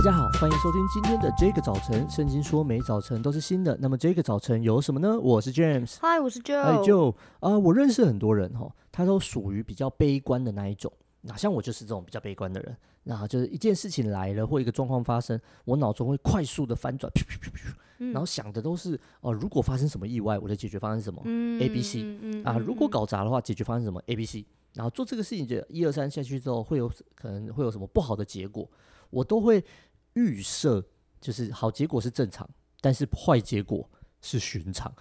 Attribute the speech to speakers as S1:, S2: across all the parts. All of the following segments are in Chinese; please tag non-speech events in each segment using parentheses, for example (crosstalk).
S1: 大家好，欢迎收听今天的这个早晨。圣经说每早晨都是新的，那么这个早晨有什么呢？我是 James，
S2: 嗨，我是 Joe，
S1: 嗨 Joe 啊，我认识很多人哈，他都属于比较悲观的那一种。那像我就是这种比较悲观的人，那就是一件事情来了或一个状况发生，我脑中会快速的翻转，然后想的都是哦，如果发生什么意外，我的解决方案是什么？嗯，A B C，嗯啊，如果搞砸的话，解决方案是什么？A B C，然后做这个事情就一二三下去之后，会有可能会有什么不好的结果，我都会。预设就是好结果是正常，但是坏结果是寻常。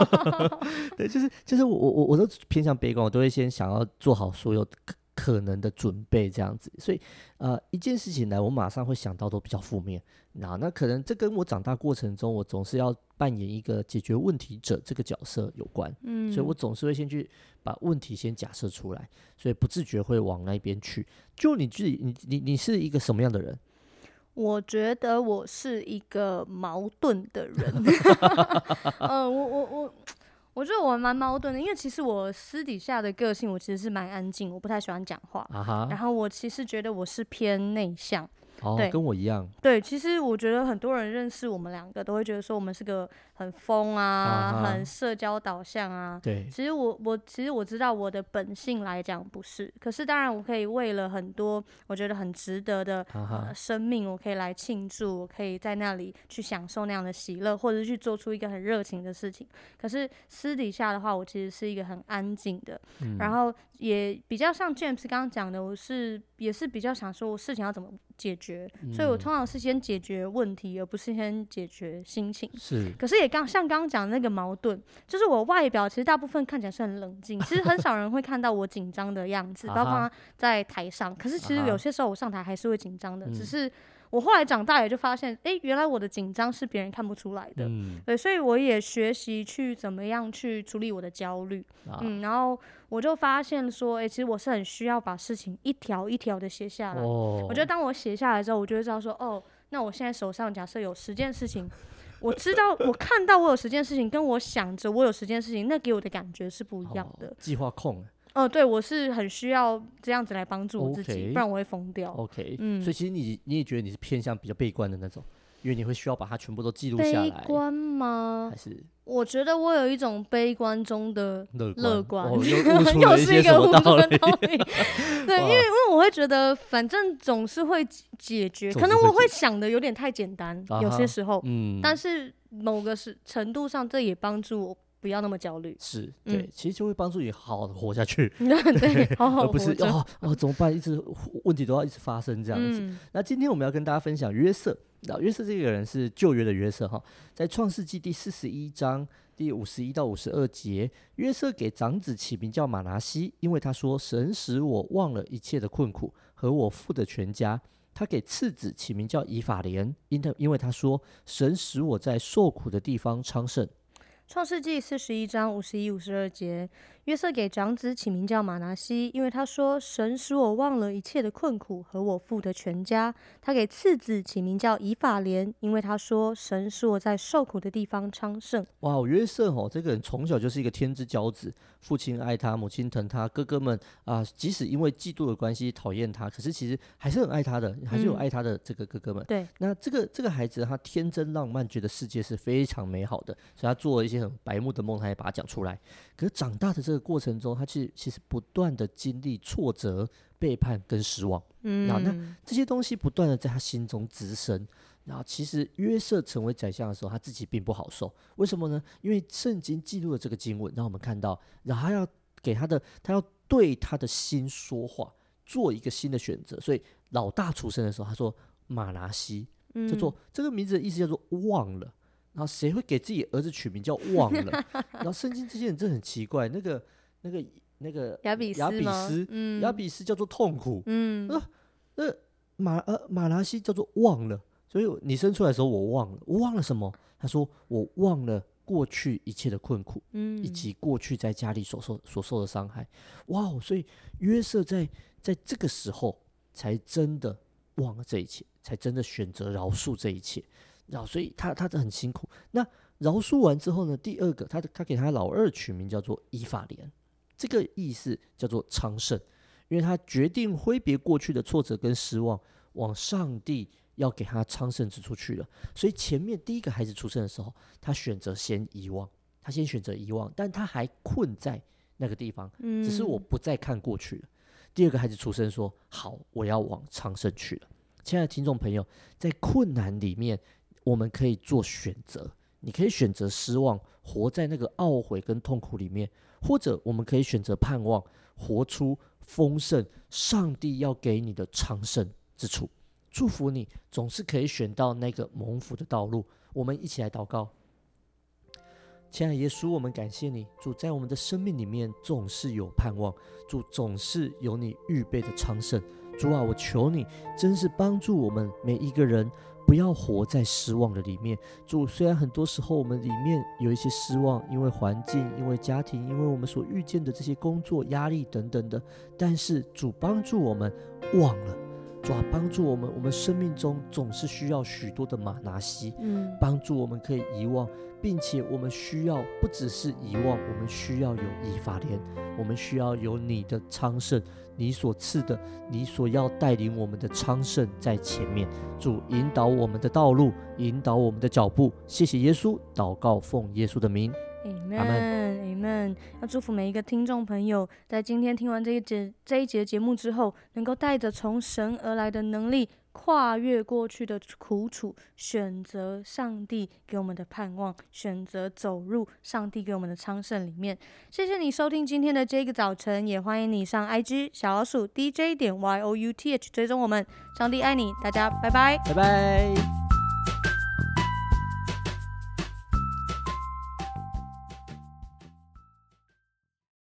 S1: (laughs) 对，就是就是我我我都偏向悲观，我都会先想要做好所有可可能的准备，这样子。所以呃，一件事情来，我马上会想到都比较负面。那那可能这跟我长大过程中，我总是要扮演一个解决问题者这个角色有关。嗯，所以我总是会先去把问题先假设出来，所以不自觉会往那边去。就你自己，你你你是一个什么样的人？
S2: 我觉得我是一个矛盾的人，(laughs) 嗯，我我我，我觉得我蛮矛盾的，因为其实我私底下的个性，我其实是蛮安静，我不太喜欢讲话，然后我其实觉得我是偏内向。哦，对
S1: 跟我一样。
S2: 对，其实我觉得很多人认识我们两个，都会觉得说我们是个很疯啊，啊很社交导向啊。对，其实我我其实我知道我的本性来讲不是，可是当然我可以为了很多我觉得很值得的、啊、呃生命，我可以来庆祝，我可以在那里去享受那样的喜乐，或者是去做出一个很热情的事情。可是私底下的话，我其实是一个很安静的，嗯、然后也比较像 James 刚刚讲的，我是也是比较想说我事情要怎么解决，所以我通常是先解决问题，而不是先解决心情。是，可是也刚像刚刚讲的那个矛盾，就是我外表其实大部分看起来是很冷静，(laughs) 其实很少人会看到我紧张的样子，包括在台上。可是其实有些时候我上台还是会紧张的，只是。我后来长大也就发现，哎、欸，原来我的紧张是别人看不出来的，嗯、对，所以我也学习去怎么样去处理我的焦虑，啊、嗯，然后我就发现说，哎、欸，其实我是很需要把事情一条一条的写下来。哦、我觉得当我写下来之后，我就会知道说，哦，那我现在手上假设有十件事情，我知道我看到我有十件事情，跟我想着我有十件事情，那给我的感觉是不一样的。计划
S1: 控。
S2: 哦，对，我是很需要这样子来帮助我自己，Okay. 不然我会疯掉。
S1: OK，嗯，所以其实你你也觉得你是偏向比较悲观的那种，因为你会需要把它全部都记录下来。
S2: 悲观吗？
S1: 还是？
S2: 我觉得我有一种悲观中的乐观，(laughs)
S1: 又是一个悟出的道理。
S2: 对，(laughs) 因为因为我会觉得，反正总是会解决，可能我会想的有点太简单，有些时候，嗯，但是某个是程度上，这也帮助我。不要那么焦虑，
S1: 是对，嗯、其实就会帮助你好好的活下去，(laughs)
S2: 对，好好
S1: 而不是 (laughs) 哦哦怎么办？一直问题都要一直发生这样子。嗯、那今天我们要跟大家分享约瑟，那约瑟这个人是旧约的约瑟哈，在创世纪第四十一章第五十一到五十二节，约瑟给长子起名叫马拿西，因为他说神使我忘了一切的困苦和我父的全家。他给次子起名叫以法莲，因他因为他说神使我在受苦的地方昌盛。
S2: 创世纪四十一章五十一、五十二节。约瑟给长子起名叫马拿西，因为他说：“神使我忘了一切的困苦和我父的全家。”他给次子起名叫以法莲，因为他说：“神使我在受苦的地方昌盛。”
S1: 哇，约瑟哦，这个人从小就是一个天之骄子，父亲爱他，母亲疼他，哥哥们啊，即使因为嫉妒的关系讨厌他，可是其实还是很爱他的，还是有爱他的这个哥哥们。嗯、对，那这个这个孩子他天真浪漫，觉得世界是非常美好的，所以他做了一些很白目的梦，他也把它讲出来。可是长大的这个过程中，他其实其实不断的经历挫折、背叛跟失望，嗯，然后那这些东西不断的在他心中滋生，然后其实约瑟成为宰相的时候，他自己并不好受，为什么呢？因为圣经记录了这个经文，让我们看到，然后他要给他的，他要对他的心说话，做一个新的选择，所以老大出生的时候，他说马拿西，叫做这个名字的意思叫做忘了。然后谁会给自己儿子取名叫忘了？(laughs) 然后圣经这些人真的很奇怪，那个、那个、那个
S2: 亚比亚比斯，嗯，
S1: 亚比斯叫做痛苦，嗯，那那马呃马拉西叫做忘了，所以你生出来的时候我忘了，我忘了什么？他说我忘了过去一切的困苦，嗯，以及过去在家里所受所受的伤害。哇哦，所以约瑟在在这个时候才真的忘了这一切，才真的选择饶恕这一切。然后，所以他他很辛苦。那饶恕完之后呢？第二个，他他给他老二取名叫做以法莲，这个意思叫做昌盛，因为他决定挥别过去的挫折跟失望，往上帝要给他昌盛之处去了。所以前面第一个孩子出生的时候，他选择先遗忘，他先选择遗忘，但他还困在那个地方，只是我不再看过去了。第二个孩子出生说：“好，我要往昌盛去了。”亲爱的听众朋友，在困难里面，我们可以做选择。你可以选择失望，活在那个懊悔跟痛苦里面；或者我们可以选择盼望，活出丰盛。上帝要给你的昌盛之处，祝福你总是可以选到那个蒙福的道路。我们一起来祷告，亲爱的耶稣，我们感谢你，主在我们的生命里面总是有盼望，主总是有你预备的昌盛。主啊，我求你，真是帮助我们每一个人，不要活在失望的里面。主，虽然很多时候我们里面有一些失望，因为环境，因为家庭，因为我们所遇见的这些工作压力等等的，但是主帮助我们忘了。主啊，帮助我们，我们生命中总是需要许多的马拿西，嗯，帮助我们可以遗忘，并且我们需要不只是遗忘，我们需要有以法莲，我们需要有你的昌盛，你所赐的，你所要带领我们的昌盛在前面，主引导我们的道路，引导我们的脚步。谢谢耶稣，祷告奉耶稣的名。
S2: 阿门，阿门。要祝福每一个听众朋友，在今天听完这一节这一节节目之后，能够带着从神而来的能力，跨越过去的苦楚，选择上帝给我们的盼望，选择走入上帝给我们的昌盛里面。谢谢你收听今天的这个早晨，也欢迎你上 IG 小老鼠 DJ 点 Y O U T H 追踪我们。上帝爱你，大家拜拜，
S1: 拜拜。